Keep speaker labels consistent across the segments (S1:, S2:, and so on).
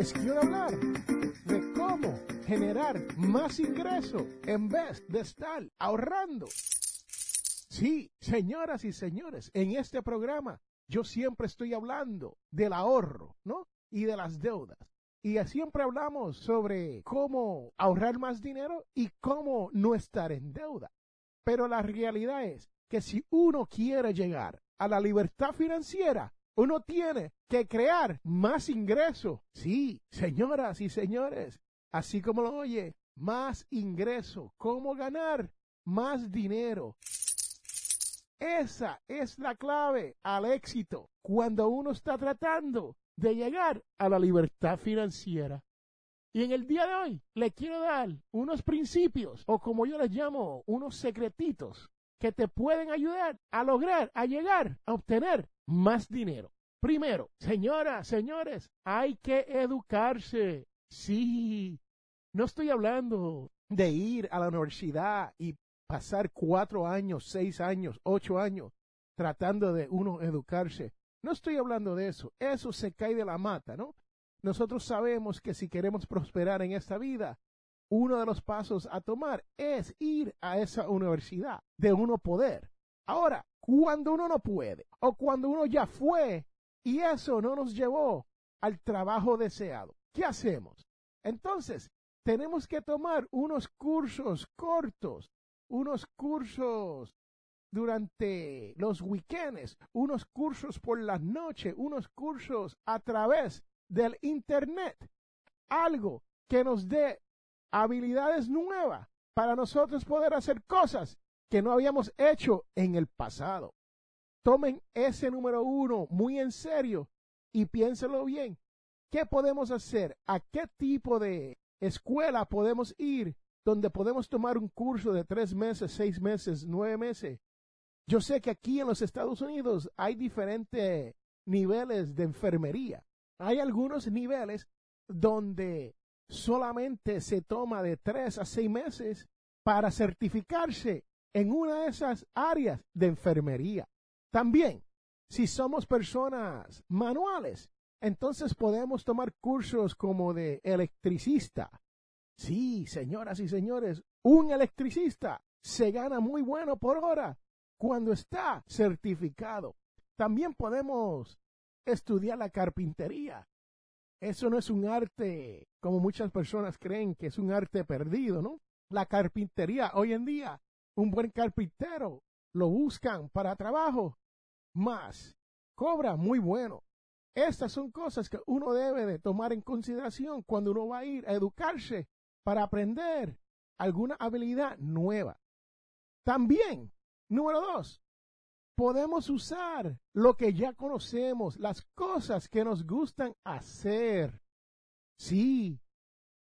S1: les quiero hablar de cómo generar más ingreso en vez de estar ahorrando. Sí, señoras y señores, en este programa yo siempre estoy hablando del ahorro, ¿no? Y de las deudas. Y siempre hablamos sobre cómo ahorrar más dinero y cómo no estar en deuda. Pero la realidad es que si uno quiere llegar a la libertad financiera, uno tiene que crear más ingreso. Sí, señoras y señores, así como lo oye, más ingreso. ¿Cómo ganar más dinero? Esa es la clave al éxito cuando uno está tratando de llegar a la libertad financiera. Y en el día de hoy le quiero dar unos principios, o como yo les llamo, unos secretitos que te pueden ayudar a lograr, a llegar, a obtener más dinero. Primero, señoras, señores, hay que educarse. Sí, no estoy hablando de ir a la universidad y pasar cuatro años, seis años, ocho años tratando de uno educarse. No estoy hablando de eso. Eso se cae de la mata, ¿no? Nosotros sabemos que si queremos prosperar en esta vida, uno de los pasos a tomar es ir a esa universidad de uno poder. Ahora, cuando uno no puede o cuando uno ya fue y eso no nos llevó al trabajo deseado, ¿qué hacemos? Entonces, tenemos que tomar unos cursos cortos, unos cursos durante los weekends, unos cursos por las noches, unos cursos a través del Internet. Algo que nos dé habilidades nuevas para nosotros poder hacer cosas que no habíamos hecho en el pasado. Tomen ese número uno muy en serio y piénselo bien. ¿Qué podemos hacer? ¿A qué tipo de escuela podemos ir donde podemos tomar un curso de tres meses, seis meses, nueve meses yo sé que aquí en los Estados Unidos hay diferentes niveles de enfermería. Hay algunos niveles donde solamente se toma de tres a seis meses para certificarse en una de esas áreas de enfermería. También, si somos personas manuales, entonces podemos tomar cursos como de electricista. Sí, señoras y señores, un electricista se gana muy bueno por hora cuando está certificado. También podemos estudiar la carpintería. Eso no es un arte como muchas personas creen que es un arte perdido, ¿no? La carpintería hoy en día, un buen carpintero lo buscan para trabajo, más cobra muy bueno. Estas son cosas que uno debe de tomar en consideración cuando uno va a ir a educarse para aprender alguna habilidad nueva. También Número dos, podemos usar lo que ya conocemos, las cosas que nos gustan hacer. Sí,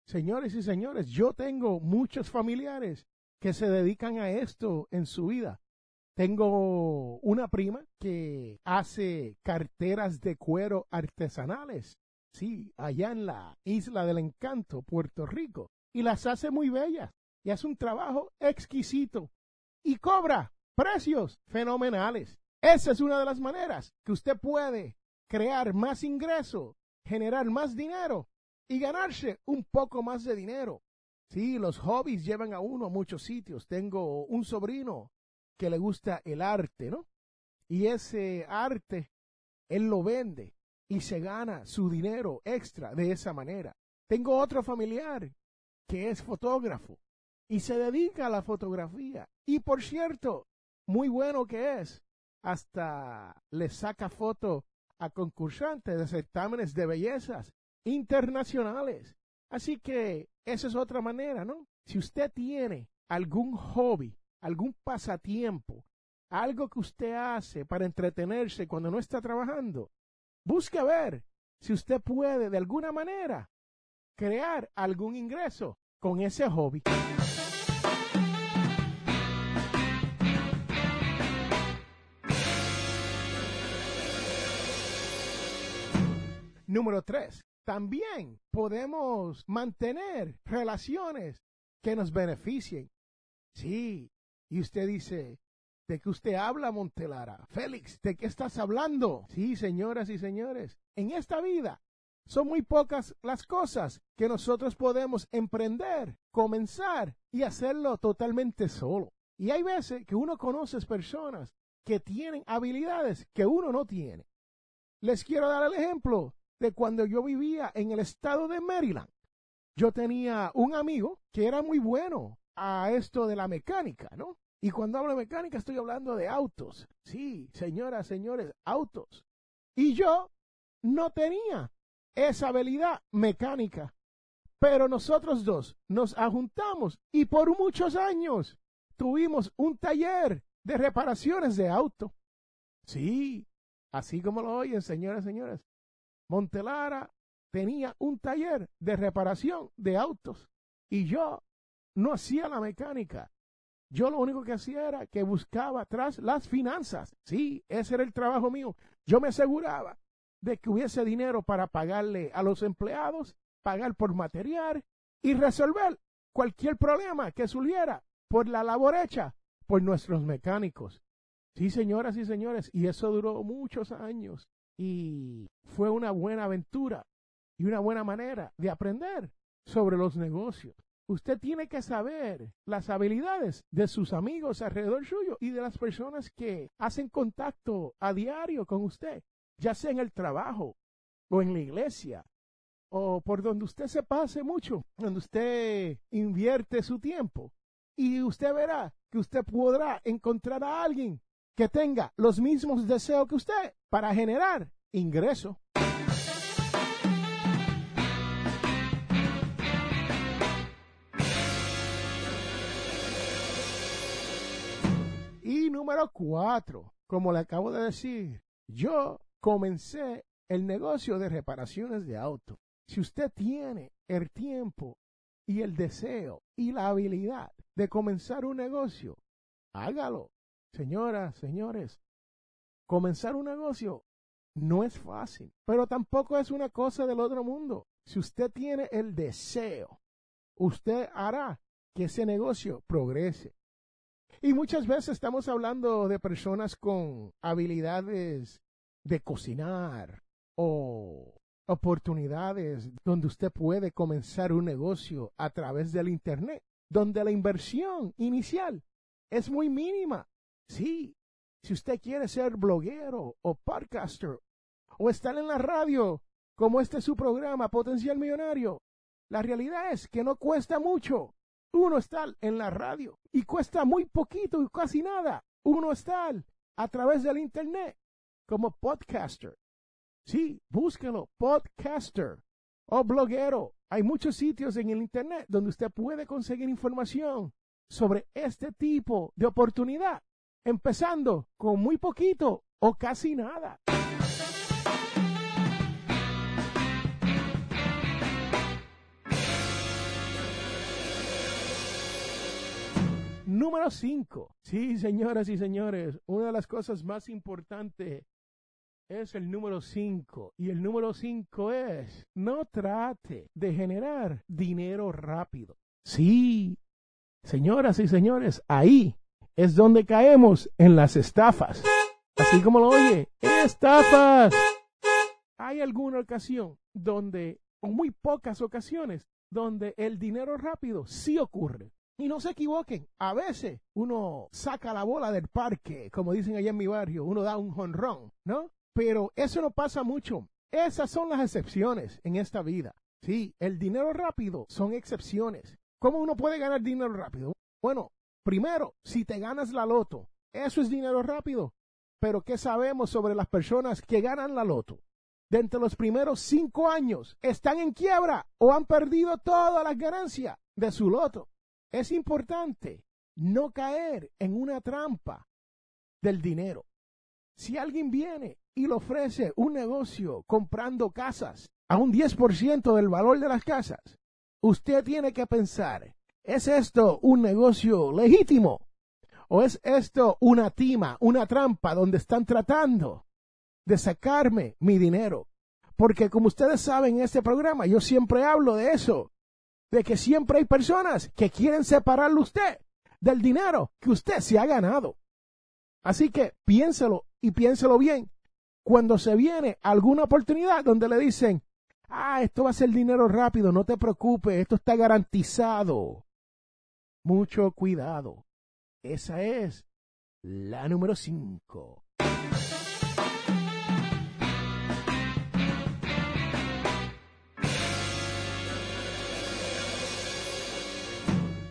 S1: señores y señores, yo tengo muchos familiares que se dedican a esto en su vida. Tengo una prima que hace carteras de cuero artesanales, sí, allá en la isla del encanto, Puerto Rico, y las hace muy bellas y hace un trabajo exquisito y cobra precios fenomenales. Esa es una de las maneras que usted puede crear más ingreso, generar más dinero y ganarse un poco más de dinero. Sí, los hobbies llevan a uno a muchos sitios. Tengo un sobrino que le gusta el arte, ¿no? Y ese arte, él lo vende y se gana su dinero extra de esa manera. Tengo otro familiar que es fotógrafo y se dedica a la fotografía. Y por cierto, muy bueno que es, hasta le saca foto a concursantes de certámenes de bellezas internacionales. Así que esa es otra manera, ¿no? Si usted tiene algún hobby, algún pasatiempo, algo que usted hace para entretenerse cuando no está trabajando, busque ver si usted puede de alguna manera crear algún ingreso con ese hobby. Número tres, también podemos mantener relaciones que nos beneficien. Sí, y usted dice, ¿de qué usted habla, Montelara? Félix, ¿de qué estás hablando? Sí, señoras y señores, en esta vida son muy pocas las cosas que nosotros podemos emprender, comenzar y hacerlo totalmente solo. Y hay veces que uno conoce personas que tienen habilidades que uno no tiene. Les quiero dar el ejemplo de cuando yo vivía en el estado de Maryland. Yo tenía un amigo que era muy bueno a esto de la mecánica, ¿no? Y cuando hablo de mecánica estoy hablando de autos. Sí, señoras, señores, autos. Y yo no tenía esa habilidad mecánica. Pero nosotros dos nos ajuntamos y por muchos años tuvimos un taller de reparaciones de auto. Sí, así como lo oyen, señoras señores. Montelara tenía un taller de reparación de autos y yo no hacía la mecánica. Yo lo único que hacía era que buscaba atrás las finanzas. Sí, ese era el trabajo mío. Yo me aseguraba de que hubiese dinero para pagarle a los empleados, pagar por material y resolver cualquier problema que surgiera por la labor hecha por nuestros mecánicos. Sí, señoras y señores, y eso duró muchos años y fue una buena aventura y una buena manera de aprender sobre los negocios. Usted tiene que saber las habilidades de sus amigos alrededor suyo y de las personas que hacen contacto a diario con usted ya sea en el trabajo o en la iglesia o por donde usted se pase mucho, donde usted invierte su tiempo. Y usted verá que usted podrá encontrar a alguien que tenga los mismos deseos que usted para generar ingreso. Y número cuatro, como le acabo de decir, yo comencé el negocio de reparaciones de auto. Si usted tiene el tiempo y el deseo y la habilidad de comenzar un negocio, hágalo. Señoras, señores, comenzar un negocio no es fácil, pero tampoco es una cosa del otro mundo. Si usted tiene el deseo, usted hará que ese negocio progrese. Y muchas veces estamos hablando de personas con habilidades de cocinar o oportunidades donde usted puede comenzar un negocio a través del Internet, donde la inversión inicial es muy mínima. Sí, si usted quiere ser bloguero o podcaster o estar en la radio, como este es su programa Potencial Millonario, la realidad es que no cuesta mucho uno estar en la radio y cuesta muy poquito y casi nada uno estar a través del Internet como podcaster. Sí, búsquelo, podcaster o bloguero. Hay muchos sitios en el Internet donde usted puede conseguir información sobre este tipo de oportunidad, empezando con muy poquito o casi nada. Número 5. Sí, señoras y señores, una de las cosas más importantes es el número 5. Y el número 5 es, no trate de generar dinero rápido. Sí, señoras y señores, ahí es donde caemos en las estafas. Así como lo oye, estafas. Hay alguna ocasión donde, o muy pocas ocasiones, donde el dinero rápido sí ocurre. Y no se equivoquen, a veces uno saca la bola del parque, como dicen allá en mi barrio, uno da un jonrón, ¿no? Pero eso no pasa mucho. Esas son las excepciones en esta vida. Sí, el dinero rápido son excepciones. ¿Cómo uno puede ganar dinero rápido? Bueno, primero, si te ganas la loto, eso es dinero rápido. Pero ¿qué sabemos sobre las personas que ganan la loto? De los primeros cinco años están en quiebra o han perdido todas las ganancias de su loto. Es importante no caer en una trampa del dinero. Si alguien viene y le ofrece un negocio comprando casas a un 10% del valor de las casas, usted tiene que pensar, ¿es esto un negocio legítimo? ¿O es esto una tima, una trampa donde están tratando de sacarme mi dinero? Porque como ustedes saben en este programa, yo siempre hablo de eso, de que siempre hay personas que quieren separarle usted del dinero que usted se ha ganado. Así que piénselo y piénselo bien. Cuando se viene alguna oportunidad donde le dicen, ah, esto va a ser dinero rápido, no te preocupes, esto está garantizado. Mucho cuidado. Esa es la número 5.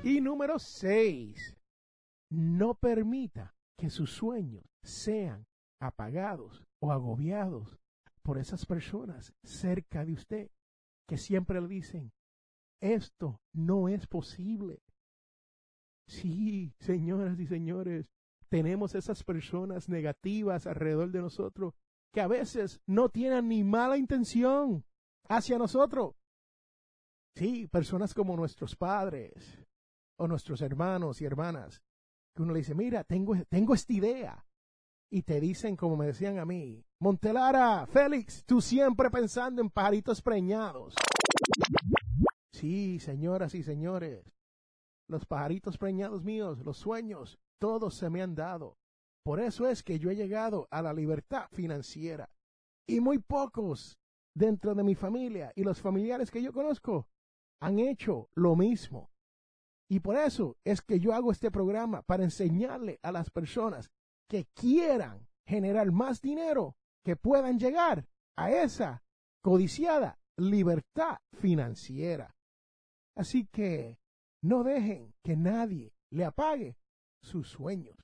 S1: Y número 6. No permita que sus sueños sean apagados o agobiados por esas personas cerca de usted que siempre le dicen, esto no es posible. Sí, señoras y señores, tenemos esas personas negativas alrededor de nosotros que a veces no tienen ni mala intención hacia nosotros. Sí, personas como nuestros padres, o nuestros hermanos y hermanas, que uno le dice, mira, tengo, tengo esta idea. Y te dicen, como me decían a mí, Montelara, Félix, tú siempre pensando en pajaritos preñados. Sí, señoras y señores, los pajaritos preñados míos, los sueños, todos se me han dado. Por eso es que yo he llegado a la libertad financiera. Y muy pocos dentro de mi familia y los familiares que yo conozco han hecho lo mismo. Y por eso es que yo hago este programa, para enseñarle a las personas que quieran generar más dinero, que puedan llegar a esa codiciada libertad financiera. Así que no dejen que nadie le apague sus sueños.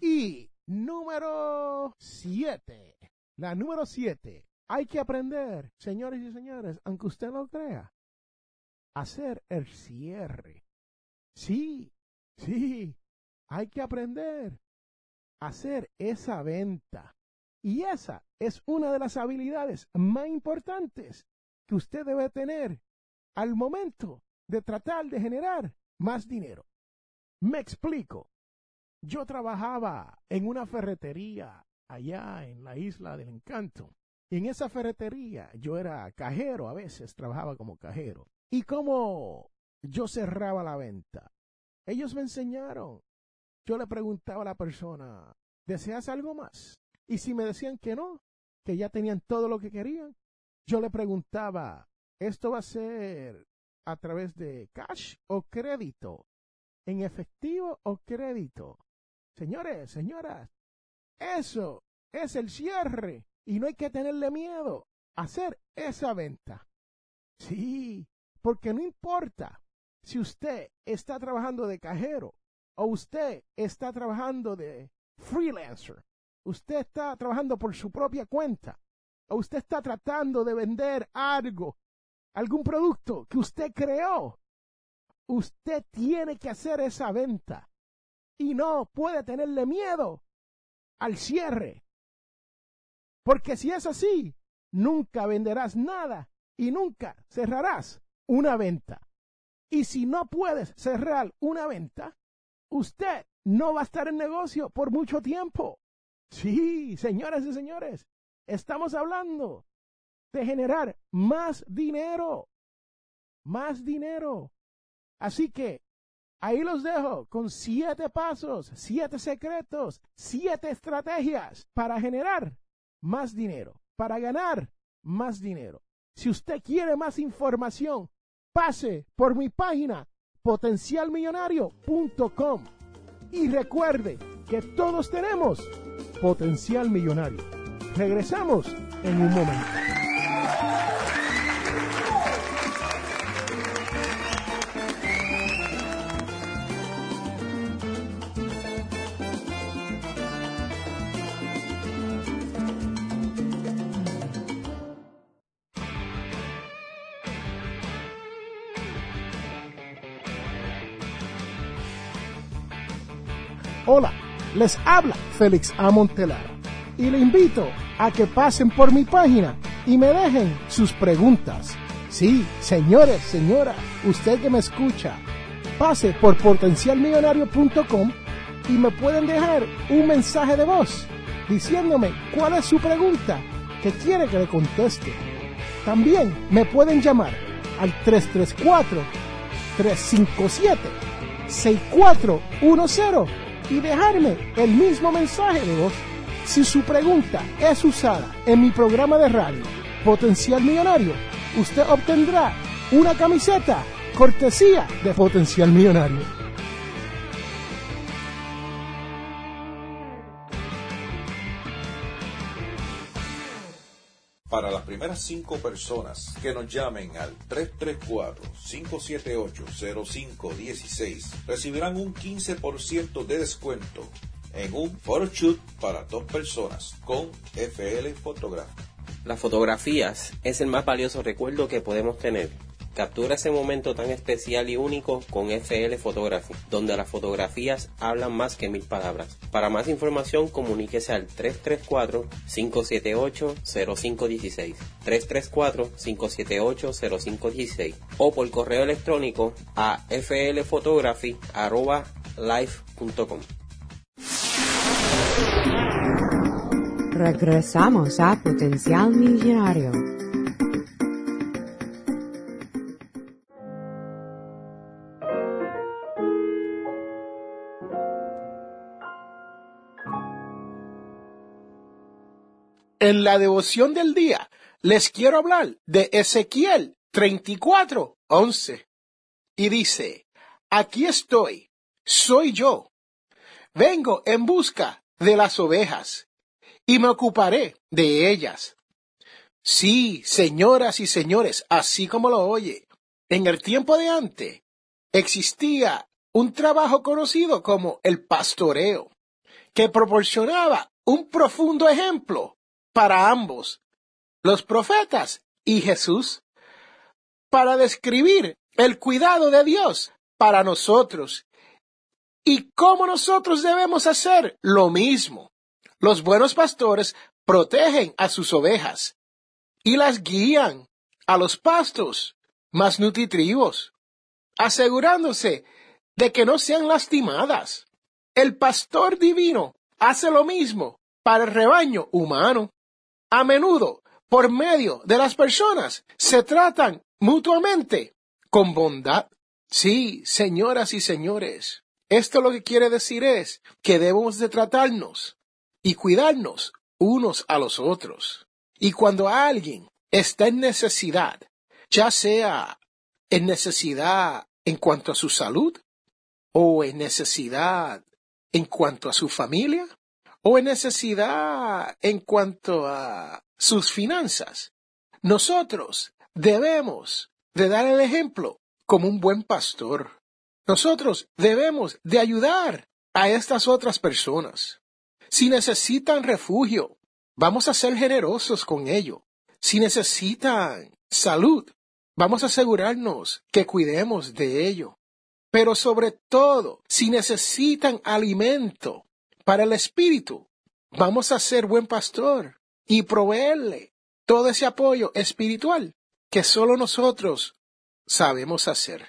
S1: Y número 7. La número 7 hay que aprender, señores y señores, aunque usted no crea, hacer el cierre. Sí, sí, hay que aprender a hacer esa venta. Y esa es una de las habilidades más importantes que usted debe tener al momento de tratar de generar más dinero. Me explico. Yo trabajaba en una ferretería allá en la isla del encanto en esa ferretería yo era cajero, a veces trabajaba como cajero. Y como yo cerraba la venta, ellos me enseñaron. Yo le preguntaba a la persona, ¿deseas algo más? Y si me decían que no, que ya tenían todo lo que querían, yo le preguntaba, ¿esto va a ser a través de cash o crédito? ¿En efectivo o crédito? Señores, señoras, eso es el cierre y no hay que tenerle miedo a hacer esa venta. Sí, porque no importa si usted está trabajando de cajero o usted está trabajando de freelancer, usted está trabajando por su propia cuenta usted está tratando de vender algo, algún producto que usted creó. Usted tiene que hacer esa venta y no puede tenerle miedo al cierre porque si es así, nunca venderás nada y nunca cerrarás una venta. Y si no puedes cerrar una venta, usted no va a estar en negocio por mucho tiempo. Sí, señoras y señores, estamos hablando de generar más dinero. Más dinero. Así que ahí los dejo con siete pasos, siete secretos, siete estrategias para generar más dinero, para ganar más dinero. Si usted quiere más información, pase por mi página potencialmillonario.com y recuerde que todos tenemos potencial millonario. Regresamos en un momento. Hola, les habla Félix A. Y le invito a que pasen por mi página y me dejen sus preguntas. Sí, señores, señora, usted que me escucha, pase por potencialmillonario.com y me pueden dejar un mensaje de voz diciéndome cuál es su pregunta que quiere que le conteste. También me pueden llamar al 334 357 6410 y dejarme el mismo mensaje de voz. Si su pregunta es usada en mi programa de radio Potencial Millonario, usted obtendrá una camiseta cortesía de Potencial Millonario.
S2: Para las primeras cinco personas que nos llamen al 334-578-0516, recibirán un 15% de descuento en un photoshoot para dos personas con FL Photography.
S3: Las fotografías es el más valioso recuerdo que podemos tener. Captura ese momento tan especial y único con FL Photography, donde las fotografías hablan más que mil palabras. Para más información, comuníquese al 334-578-0516, 334-578-0516 o por correo electrónico a flphotography.life.com.
S4: Regresamos a Potencial Millonario.
S1: En la devoción del día les quiero hablar de Ezequiel 34, 11. Y dice, aquí estoy, soy yo. Vengo en busca de las ovejas y me ocuparé de ellas. Sí, señoras y señores, así como lo oye, en el tiempo de antes existía un trabajo conocido como el pastoreo, que proporcionaba un profundo ejemplo para ambos, los profetas y Jesús, para describir el cuidado de Dios para nosotros y cómo nosotros debemos hacer lo mismo. Los buenos pastores protegen a sus ovejas y las guían a los pastos más nutritivos, asegurándose de que no sean lastimadas. El pastor divino hace lo mismo para el rebaño humano. A menudo, por medio de las personas, se tratan mutuamente con bondad. Sí, señoras y señores, esto lo que quiere decir es que debemos de tratarnos y cuidarnos unos a los otros. Y cuando alguien está en necesidad, ya sea en necesidad en cuanto a su salud, o en necesidad en cuanto a su familia, o en necesidad en cuanto a sus finanzas, nosotros debemos de dar el ejemplo como un buen pastor. Nosotros debemos de ayudar a estas otras personas. Si necesitan refugio, vamos a ser generosos con ello. Si necesitan salud, vamos a asegurarnos que cuidemos de ello. Pero sobre todo, si necesitan alimento para el espíritu, vamos a ser buen pastor y proveerle todo ese apoyo espiritual que solo nosotros sabemos hacer.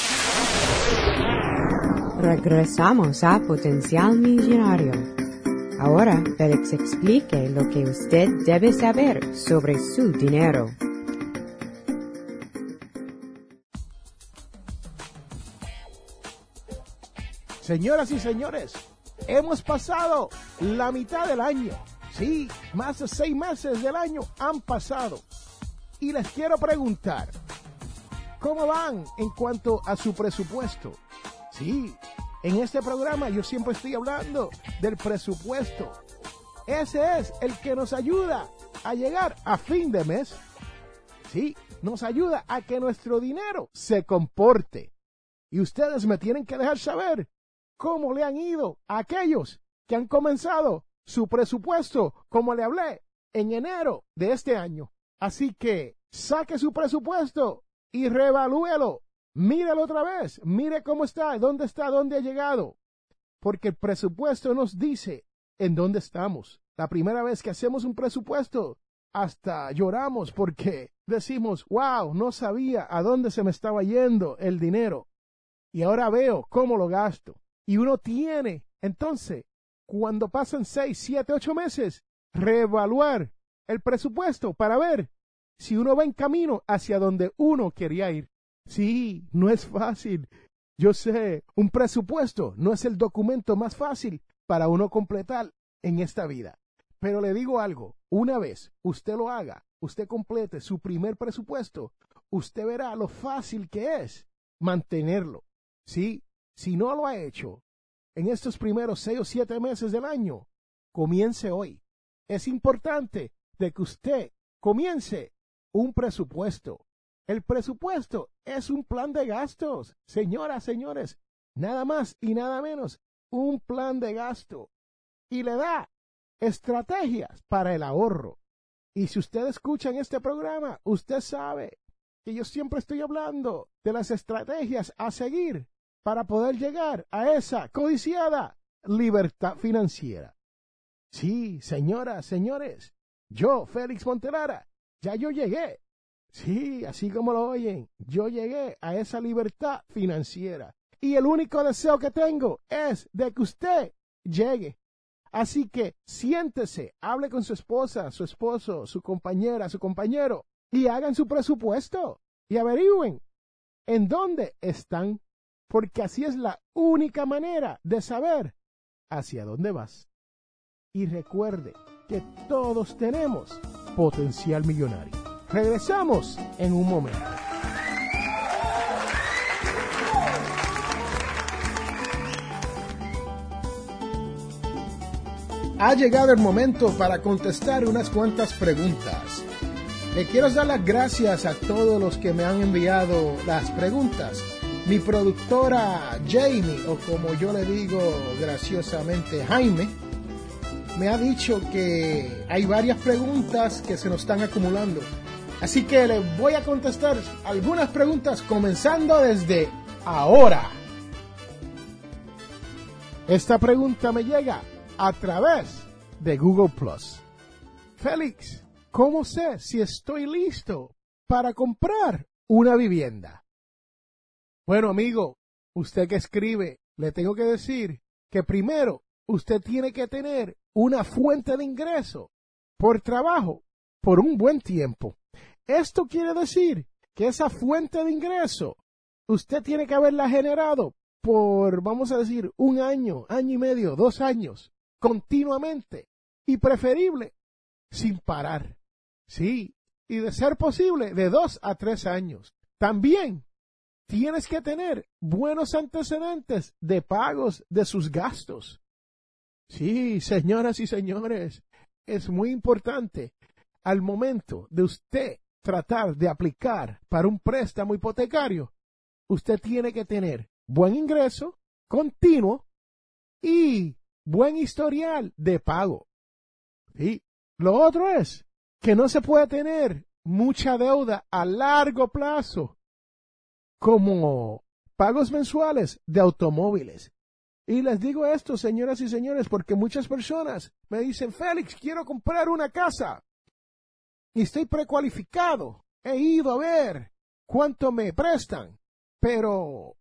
S4: Regresamos a Potencial Millonario. Ahora Félix explique lo que usted debe saber sobre su dinero.
S1: Señoras y señores, hemos pasado la mitad del año. Sí, más de seis meses del año han pasado. Y les quiero preguntar, ¿cómo van en cuanto a su presupuesto? Sí, en este programa yo siempre estoy hablando del presupuesto. Ese es el que nos ayuda a llegar a fin de mes. Sí, nos ayuda a que nuestro dinero se comporte. Y ustedes me tienen que dejar saber cómo le han ido a aquellos que han comenzado su presupuesto, como le hablé, en enero de este año. Así que saque su presupuesto y revalúelo. Míralo otra vez, mire cómo está, dónde está, dónde ha llegado. Porque el presupuesto nos dice en dónde estamos. La primera vez que hacemos un presupuesto, hasta lloramos porque decimos, wow, no sabía a dónde se me estaba yendo el dinero. Y ahora veo cómo lo gasto. Y uno tiene, entonces, cuando pasan seis, siete, ocho meses, reevaluar el presupuesto para ver si uno va en camino hacia donde uno quería ir. Sí, no es fácil. Yo sé, un presupuesto no es el documento más fácil para uno completar en esta vida. Pero le digo algo, una vez usted lo haga, usted complete su primer presupuesto, usted verá lo fácil que es mantenerlo. Sí, si no lo ha hecho en estos primeros seis o siete meses del año, comience hoy. Es importante de que usted comience un presupuesto. El presupuesto es un plan de gastos. Señoras, señores, nada más y nada menos, un plan de gasto. Y le da estrategias para el ahorro. Y si usted escucha en este programa, usted sabe que yo siempre estoy hablando de las estrategias a seguir para poder llegar a esa codiciada libertad financiera. Sí, señoras, señores, yo, Félix Montelara, ya yo llegué. Sí, así como lo oyen, yo llegué a esa libertad financiera. Y el único deseo que tengo es de que usted llegue. Así que siéntese, hable con su esposa, su esposo, su compañera, su compañero, y hagan su presupuesto y averigüen en dónde están porque así es la única manera de saber hacia dónde vas. Y recuerde que todos tenemos potencial millonario. Regresamos en un momento. Ha llegado el momento para contestar unas cuantas preguntas. Le quiero dar las gracias a todos los que me han enviado las preguntas mi productora Jamie, o como yo le digo graciosamente Jaime, me ha dicho que hay varias preguntas que se nos están acumulando. Así que le voy a contestar algunas preguntas comenzando desde ahora. Esta pregunta me llega a través de Google Plus. Félix, ¿cómo sé si estoy listo para comprar una vivienda? Bueno, amigo, usted que escribe, le tengo que decir que primero usted tiene que tener una fuente de ingreso por trabajo por un buen tiempo. Esto quiere decir que esa fuente de ingreso usted tiene que haberla generado por, vamos a decir, un año, año y medio, dos años, continuamente y preferible sin parar. Sí, y de ser posible, de dos a tres años. También tienes que tener buenos antecedentes de pagos de sus gastos. Sí, señoras y señores, es muy importante al momento de usted tratar de aplicar para un préstamo hipotecario, usted tiene que tener buen ingreso continuo y buen historial de pago. ¿Sí? Lo otro es que no se puede tener mucha deuda a largo plazo como pagos mensuales de automóviles. Y les digo esto, señoras y señores, porque muchas personas me dicen, Félix, quiero comprar una casa. Y estoy precualificado. He ido a ver cuánto me prestan. Pero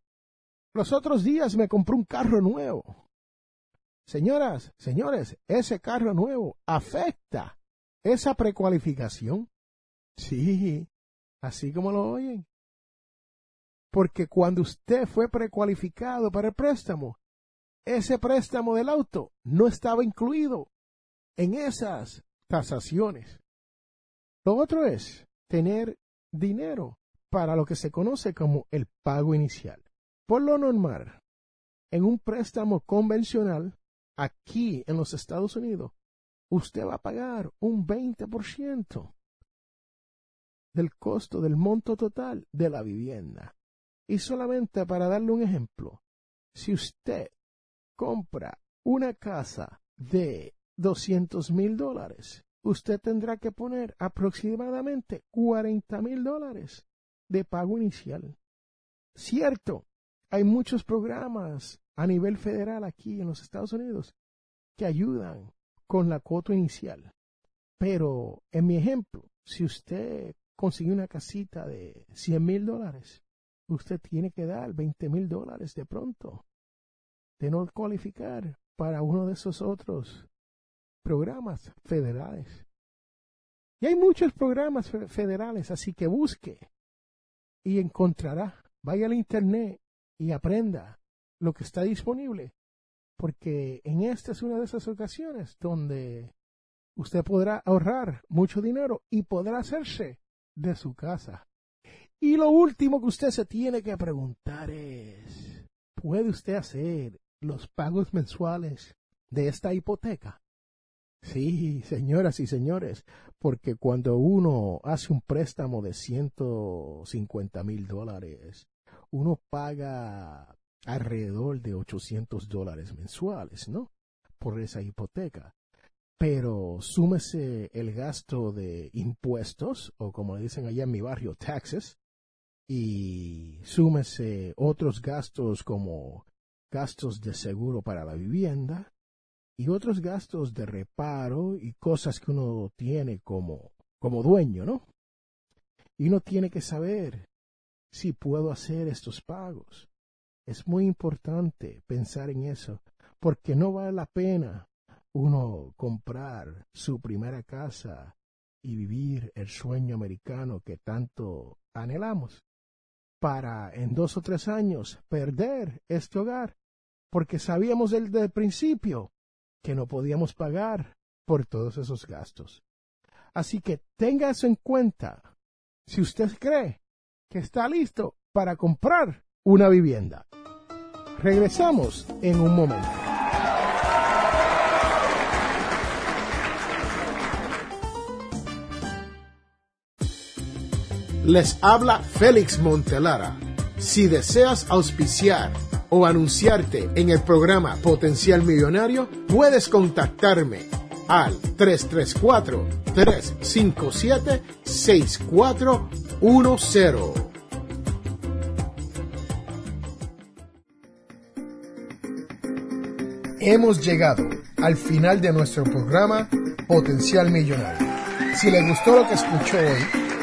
S1: Los otros días me compré un carro nuevo. Señoras, señores, ese carro nuevo afecta esa precualificación. Sí, así como lo oyen. Porque cuando usted fue precualificado para el préstamo, ese préstamo del auto no estaba incluido en esas tasaciones. Lo otro es tener dinero para lo que se conoce como el pago inicial. Por lo normal, en un préstamo convencional, aquí en los Estados Unidos, usted va a pagar un 20% del costo del monto total de la vivienda. Y solamente para darle un ejemplo, si usted compra una casa de 200 mil dólares, usted tendrá que poner aproximadamente 40 mil dólares de pago inicial. Cierto, hay muchos programas a nivel federal aquí en los Estados Unidos que ayudan con la cuota inicial. Pero en mi ejemplo, si usted consigue una casita de 100 mil dólares, usted tiene que dar 20 mil dólares de pronto de no cualificar para uno de esos otros programas federales. Y hay muchos programas federales, así que busque y encontrará. Vaya al internet y aprenda lo que está disponible, porque en esta es una de esas ocasiones donde usted podrá ahorrar mucho dinero y podrá hacerse de su casa. Y lo último que usted se tiene que preguntar es, ¿puede usted hacer los pagos mensuales de esta hipoteca? Sí, señoras y señores, porque cuando uno hace un préstamo de 150 mil dólares, uno paga alrededor de 800 dólares mensuales, ¿no? Por esa hipoteca. Pero súmese el gasto de impuestos, o como le dicen allá en mi barrio, taxes, y súmese otros gastos como gastos de seguro para la vivienda, y otros gastos de reparo y cosas que uno tiene como, como dueño, ¿no? Y uno tiene que saber si puedo hacer estos pagos. Es muy importante pensar en eso, porque no vale la pena uno comprar su primera casa y vivir el sueño americano que tanto anhelamos, para en dos o tres años perder este hogar, porque sabíamos desde el principio que no podíamos pagar por todos esos gastos. Así que tenga eso en cuenta si usted cree que está listo para comprar una vivienda. Regresamos en un momento. Les habla Félix Montelara. Si deseas auspiciar o anunciarte en el programa Potencial Millonario, puedes contactarme al 334-357-6410. Hemos llegado al final de nuestro programa Potencial Millonario. Si le gustó lo que escuchó hoy,